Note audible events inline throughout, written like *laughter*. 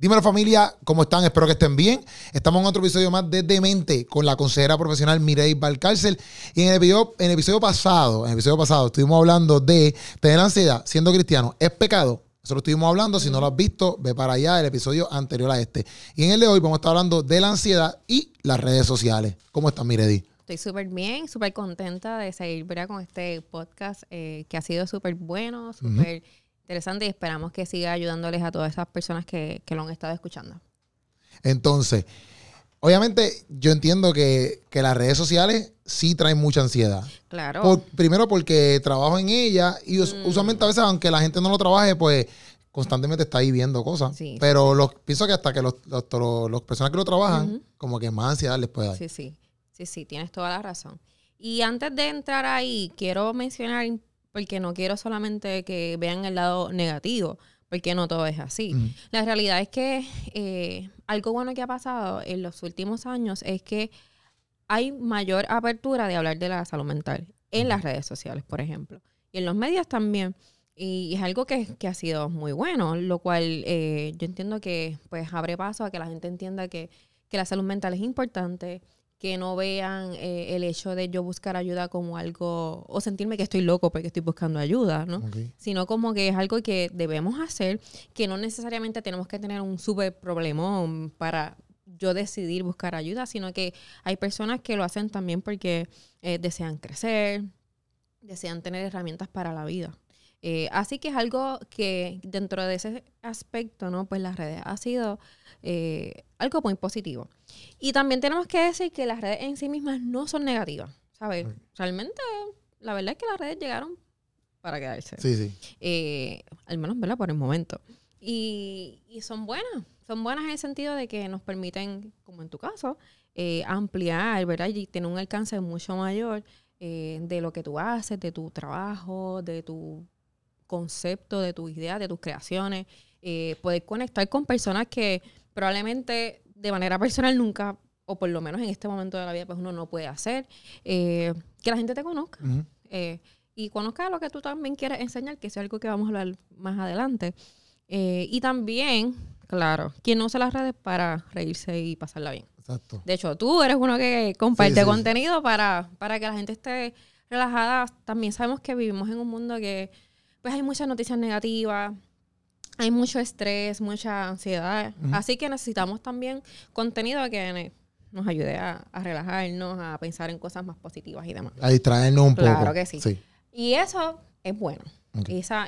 Dímelo familia, ¿cómo están? Espero que estén bien. Estamos en otro episodio más de Demente con la consejera profesional Mireille Valcárcel. Y en el, episodio, en el episodio pasado, en el episodio pasado estuvimos hablando de tener ansiedad siendo cristiano. ¿Es pecado? Eso lo estuvimos hablando. Si no lo has visto, ve para allá el episodio anterior a este. Y en el de hoy vamos a estar hablando de la ansiedad y las redes sociales. ¿Cómo estás, Mireille? Estoy súper bien, súper contenta de seguir con este podcast eh, que ha sido súper bueno, súper interesante y esperamos que siga ayudándoles a todas esas personas que, lo han estado escuchando. Entonces, obviamente yo entiendo que, las redes sociales sí traen mucha ansiedad. Claro. primero porque trabajo en ella y mm. usualmente a veces, aunque la gente no lo trabaje, pues constantemente está ahí viendo cosas. Pero los, pienso que hasta que los, los, personas que lo trabajan, como que más ansiedad les puede dar. Sí, sí. Sí, sí, tienes toda la razón. Y antes de entrar ahí, quiero mencionar porque no quiero solamente que vean el lado negativo, porque no todo es así. La realidad es que eh, algo bueno que ha pasado en los últimos años es que hay mayor apertura de hablar de la salud mental en las redes sociales, por ejemplo, y en los medios también. Y es algo que, ha sido muy bueno, lo cual eh, yo entiendo que pues abre paso a que la gente entienda que, que la salud mental es importante, que no vean eh, el hecho de yo buscar ayuda como algo, o sentirme que estoy loco porque estoy buscando ayuda, ¿no? Sino como que es algo que debemos hacer, que no necesariamente tenemos que tener un súper problemón para yo decidir buscar ayuda, sino que hay personas que lo hacen también porque eh, desean crecer, desean tener herramientas para la vida. Eh, así que es algo que dentro de ese aspecto, ¿no? Pues las redes ha sido eh, algo muy positivo. Y también tenemos que decir que las redes en sí mismas no son negativas, ¿sabes? Realmente, la verdad es que las redes llegaron para quedarse. Sí, sí. Eh, al menos, ¿verdad? Por el momento. Y, son buenas, son buenas en el sentido de que nos permiten, como en tu caso, eh, ampliar, ¿verdad? Y tener un alcance mucho mayor de lo que tú haces, de tu trabajo, de tu concepto, de tus ideas, de tus creaciones. poder conectar con personas que probablemente de manera personal nunca, o por lo menos en este momento de la vida, pues uno no puede hacer. Eh, que la gente te conozca. Eh, y conozca lo que tú también quieres enseñar, que es algo que vamos a hablar más adelante. Eh, y también, claro, quien no usa las redes para reírse y pasarla bien. Exacto. De hecho, tú eres uno que comparte contenido Para, para que la gente esté relajada. También sabemos que vivimos en un mundo que pues hay muchas noticias negativas, hay mucho estrés, mucha ansiedad. Así que necesitamos también contenido que nos ayude a, relajarnos, a pensar en cosas más positivas y demás. A distraernos un poco. Claro que sí. Y eso es bueno.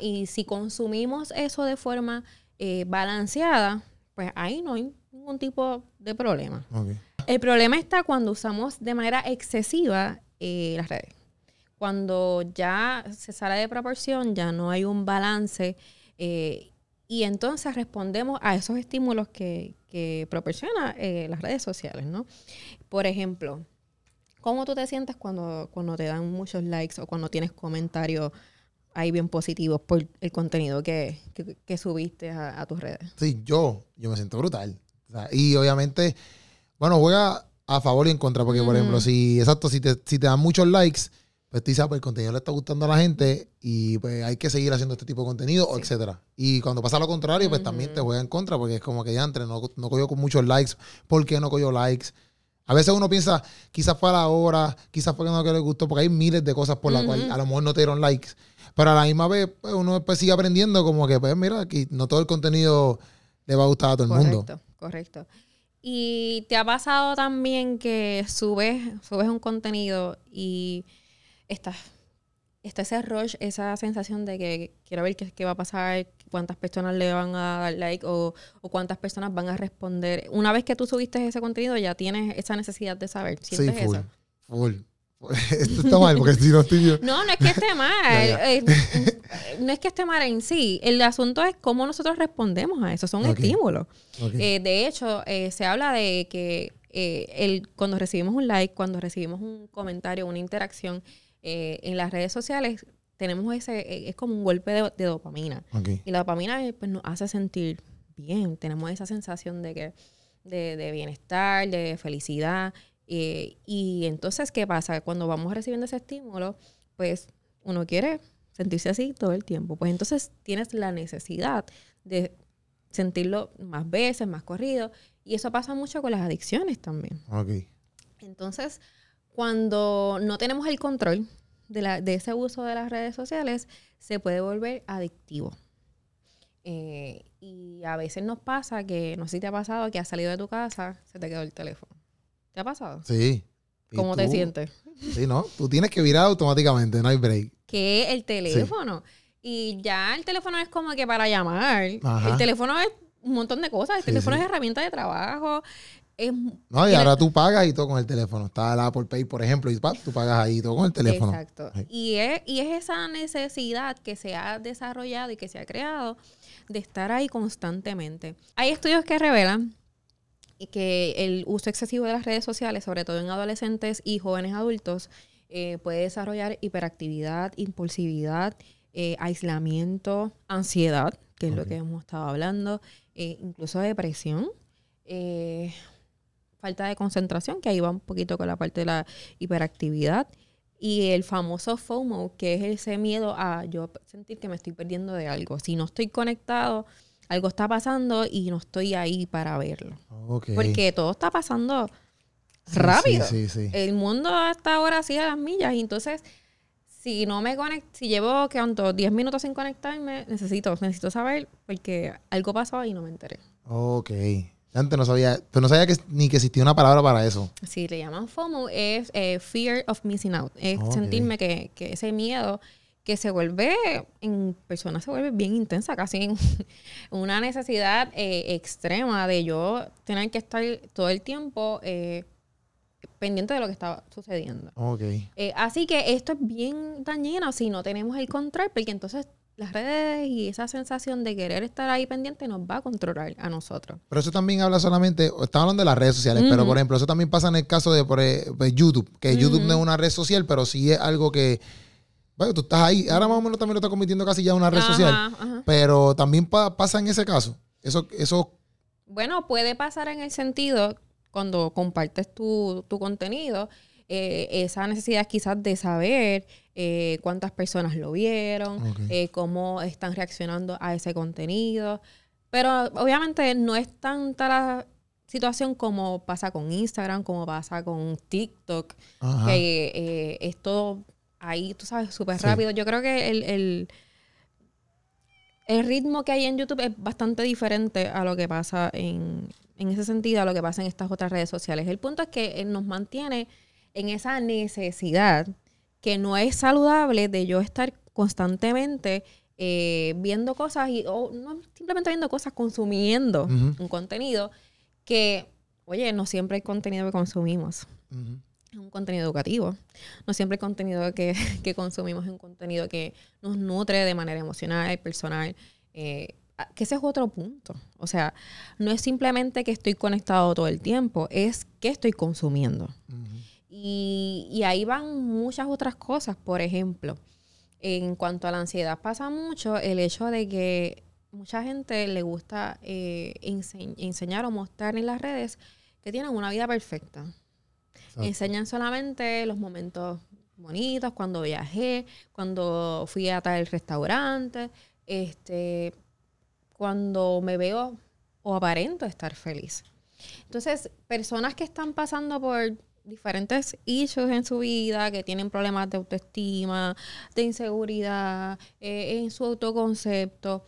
y si consumimos eso de forma eh, balanceada, pues ahí no hay ningún tipo de problema. El problema está cuando usamos de manera excesiva eh, las redes. Cuando ya se sale de proporción, ya no hay un balance eh, y entonces respondemos a esos estímulos que, que proporciona eh, las redes sociales, ¿no? Por ejemplo, ¿cómo tú te sientes cuando, cuando te dan muchos likes o cuando tienes comentarios ahí bien positivos por el contenido que, subiste a, tus redes? Sí, yo, yo me siento brutal. y obviamente, bueno, juega a favor y en contra, porque por ejemplo, si, exacto, si te, si te dan muchos likes, pues tú pues el contenido le está gustando a la gente y pues hay que seguir haciendo este tipo de contenido, etcétera. Y cuando pasa lo contrario, pues también te juega en contra porque es como que ya entre, no, no cogió con muchos likes. ¿Por qué no cogió likes? A veces uno piensa, quizás fue a la hora, quizás fue que no le gustó, porque hay miles de cosas por las cuales a lo mejor no te dieron likes. Pero a la misma vez, pues, uno pues, sigue aprendiendo como que, pues mira, aquí no todo el contenido le va a gustar a todo el mundo. Correcto, correcto. Y te ha pasado también que subes, subes un contenido y está, está ese rush, esa sensación de que quiero ver qué, qué, va a pasar, cuántas personas le van a dar like o, cuántas personas van a responder. Una vez que tú subiste ese contenido, ya tienes esa necesidad de saber. ¿Sientes sí, full, eso? Full. *laughs* Esto está mal, porque si no estoy yo. No, no es que esté *laughs* mal. Eh, *laughs* no es que esté mal en sí. El asunto es cómo nosotros respondemos a eso. Son estímulos. Eh, de hecho, eh, se habla de que el, cuando recibimos un like, cuando recibimos un comentario, una interacción, eh, en las redes sociales tenemos ese, eh, es como un golpe de, dopamina. Y la dopamina eh, pues, nos hace sentir bien, tenemos esa sensación de que de, bienestar, de felicidad. y entonces, ¿qué pasa? Cuando vamos recibiendo ese estímulo, pues uno quiere sentirse así todo el tiempo. Pues entonces tienes la necesidad de sentirlo más veces, más corrido. Y eso pasa mucho con las adicciones también. Ok. Entonces, cuando no tenemos el control de, la, de ese uso de las redes sociales, se puede volver adictivo. Eh, y a veces nos pasa que, no sé si te ha pasado, que has salido de tu casa, se te quedó el teléfono. ¿Te ha pasado? Sí. ¿Y ¿Cómo te sientes? Sí, ¿no? Tú tienes que virar automáticamente, no hay break. Que el teléfono. Y ya el teléfono es como que para llamar. Ajá. El teléfono es un montón de cosas. El Sí, teléfono sí. es herramienta de trabajo. Es, No, y la- ahora tú pagas y todo con el teléfono. Está el Apple Pay, por ejemplo, y tú pagas ahí todo con el teléfono. Exacto. Sí. Y es, y es esa necesidad que se ha desarrollado y que se ha creado de estar ahí constantemente. Hay estudios que revelan que el uso excesivo de las redes sociales, sobre todo en adolescentes y jóvenes adultos, eh, puede desarrollar hiperactividad, impulsividad, eh, aislamiento, ansiedad, que es lo que hemos estado hablando, eh, incluso depresión, eh, falta de concentración, que ahí va un poquito con la parte de la hiperactividad, y el famoso FOMO, que es ese miedo a yo sentir que me estoy perdiendo de algo. Si no estoy conectado, algo está pasando y no estoy ahí para verlo. Ok. Porque todo está pasando Sí, rápido. Sí, sí, sí. El mundo hasta ahora sigue a las millas y entonces si no me conecto, si llevo ¿cuánto? 10 minutos sin conectarme, necesito, necesito saber porque algo pasó y no me enteré. Ok. Antes no sabía, pero no sabía que, ni que existía una palabra para eso. Si le llaman FOMO es eh, Fear of Missing Out. Es sentirme que, que ese miedo que se vuelve en personas se vuelve bien intensa, casi en *laughs* una necesidad eh, extrema de yo tener que estar todo el tiempo eh, pendiente de lo que está sucediendo. Ok. Eh, así que esto es bien dañino si no tenemos el control, porque entonces las redes y esa sensación de querer estar ahí pendiente nos va a controlar a nosotros. Pero eso también habla solamente, estamos hablando de las redes sociales, pero por ejemplo, eso también pasa en el caso de por, eh, pues, YouTube, que YouTube no es una red social, pero sí es algo que, bueno, tú estás ahí, ahora más o menos también lo está convirtiendo casi ya en una red Ajá, social, ajá. pero también pa- pasa en ese caso. Eso, eso, Bueno, puede pasar en el sentido cuando compartes tu, tu contenido, eh, esa necesidad quizás de saber eh, cuántas personas lo vieron, eh, cómo están reaccionando a ese contenido. Pero obviamente no es tanta la situación como pasa con Instagram, como pasa con TikTok, ajá, que es todo ahí, tú sabes, súper Sí. rápido. Yo creo que el, el, el ritmo que hay en YouTube es bastante diferente a lo que pasa en, en ese sentido, a lo que pasa en estas otras redes sociales. El punto es que nos mantiene en esa necesidad que no es saludable de yo estar constantemente eh, viendo cosas y o no simplemente viendo cosas, consumiendo un contenido que, oye, no siempre el contenido que consumimos es un contenido educativo. No siempre el contenido que, *laughs* que consumimos es un contenido que nos nutre de manera emocional, personal. eh, que ese es otro punto. O sea, no es simplemente que estoy conectado todo el tiempo, es que estoy consumiendo. Y, y ahí van muchas otras cosas. Por ejemplo, en cuanto a la ansiedad, pasa mucho el hecho de que mucha gente le gusta eh, ense- enseñar o mostrar en las redes que tienen una vida perfecta. Exacto. Enseñan solamente los momentos bonitos, cuando viajé, cuando fui a tal restaurante, este, cuando me veo o aparento estar feliz. Entonces, personas que están pasando por diferentes issues en su vida, que tienen problemas de autoestima, de inseguridad, eh, en su autoconcepto,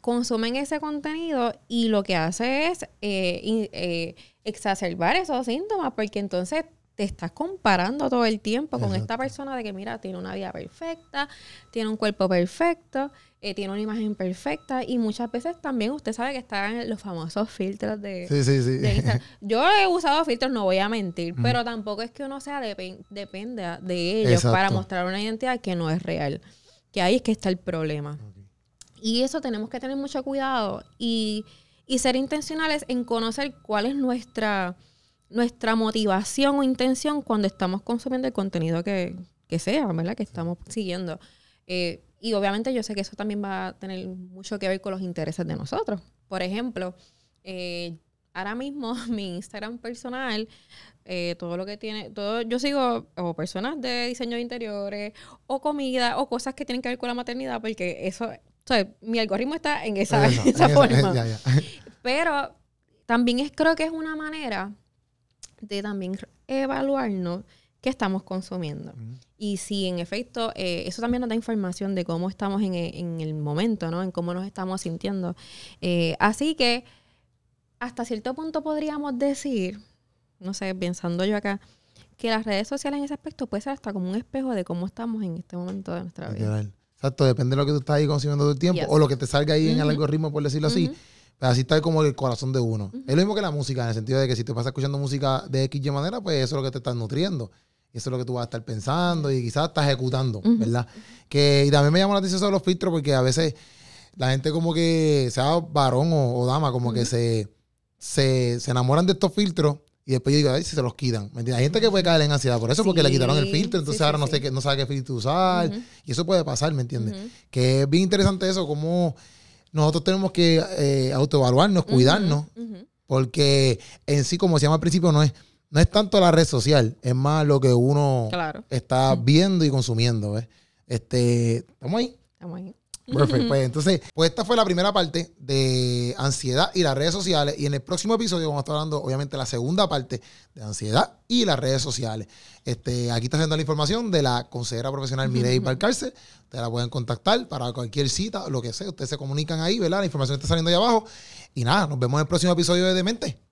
consumen ese contenido y lo que hace es eh, eh, exacerbar esos síntomas, porque entonces te estás comparando todo el tiempo con esta persona de que, mira, tiene una vida perfecta, tiene un cuerpo perfecto, eh, tiene una imagen perfecta y muchas veces también usted sabe que están los famosos filtros de, Sí, sí, sí. de Instagram. *laughs* Yo he usado filtros, no voy a mentir, pero tampoco es que uno sea depen- depende de ellos Exacto. para mostrar una identidad que no es real. Que ahí es que está el problema. Y eso tenemos que tener mucho cuidado y, y ser intencionales en conocer cuál es nuestra, nuestra motivación o intención cuando estamos consumiendo el contenido que, que sea, ¿verdad? Que estamos siguiendo. Eh, y obviamente yo sé que eso también va a tener mucho que ver con los intereses de nosotros. Por ejemplo, eh, ahora mismo *laughs* mi Instagram personal, eh, todo lo que tiene, todo, yo sigo o personas de diseño de interiores, o comida, o cosas que tienen que ver con la maternidad, porque eso mi algoritmo está en esa, *laughs* esa, forma. Pero también es, creo que es una manera de también evaluarnos qué estamos consumiendo. Y si en efecto, eh, eso también nos da información de cómo estamos en, en, el momento, ¿no? En cómo nos estamos sintiendo. Eh, así que hasta cierto punto podríamos decir, no sé, pensando yo acá, que las redes sociales en ese aspecto puede ser hasta como un espejo de cómo estamos en este momento de nuestra vida. Exacto, depende de lo que tú estás ahí consumiendo todo el tiempo o lo que te salga ahí en el algoritmo, por decirlo así. Pero así está como el corazón de uno. Es lo mismo que la música, en el sentido de que si te pasas escuchando música de X y manera, pues eso es lo que te estás nutriendo. Y eso es lo que tú vas a estar pensando y quizás estás ejecutando, ¿verdad? Que y también me llama la atención sobre los filtros porque a veces la gente como que, sea varón o, dama, como que se, se, enamoran de estos filtros y después yo digo, ay, si se los quitan. ¿Me Hay gente que puede caer en ansiedad por eso, porque le quitaron el filtro, entonces ahora no, sé qué, no sabe qué filtro usar. Y eso puede pasar, ¿me entiendes? Que es bien interesante eso, como nosotros tenemos que eh, autoevaluarnos, cuidarnos, porque en sí, como se llama al principio, no es no es tanto la red social, es más lo que uno está viendo y consumiendo. ¿ves? Este, ¿Estamos ahí? Estamos ahí. Perfecto. Pues entonces, pues esta fue la primera parte de ansiedad y las redes sociales. Y en el próximo episodio vamos a estar hablando, obviamente, la segunda parte de ansiedad y las redes sociales. Este, aquí está haciendo la información de la consejera profesional Mireille Balcarce. Ustedes la pueden contactar para cualquier cita, lo que sea. Ustedes se comunican ahí, ¿verdad? La información está saliendo ahí abajo. Y nada, nos vemos en el próximo episodio de Demente.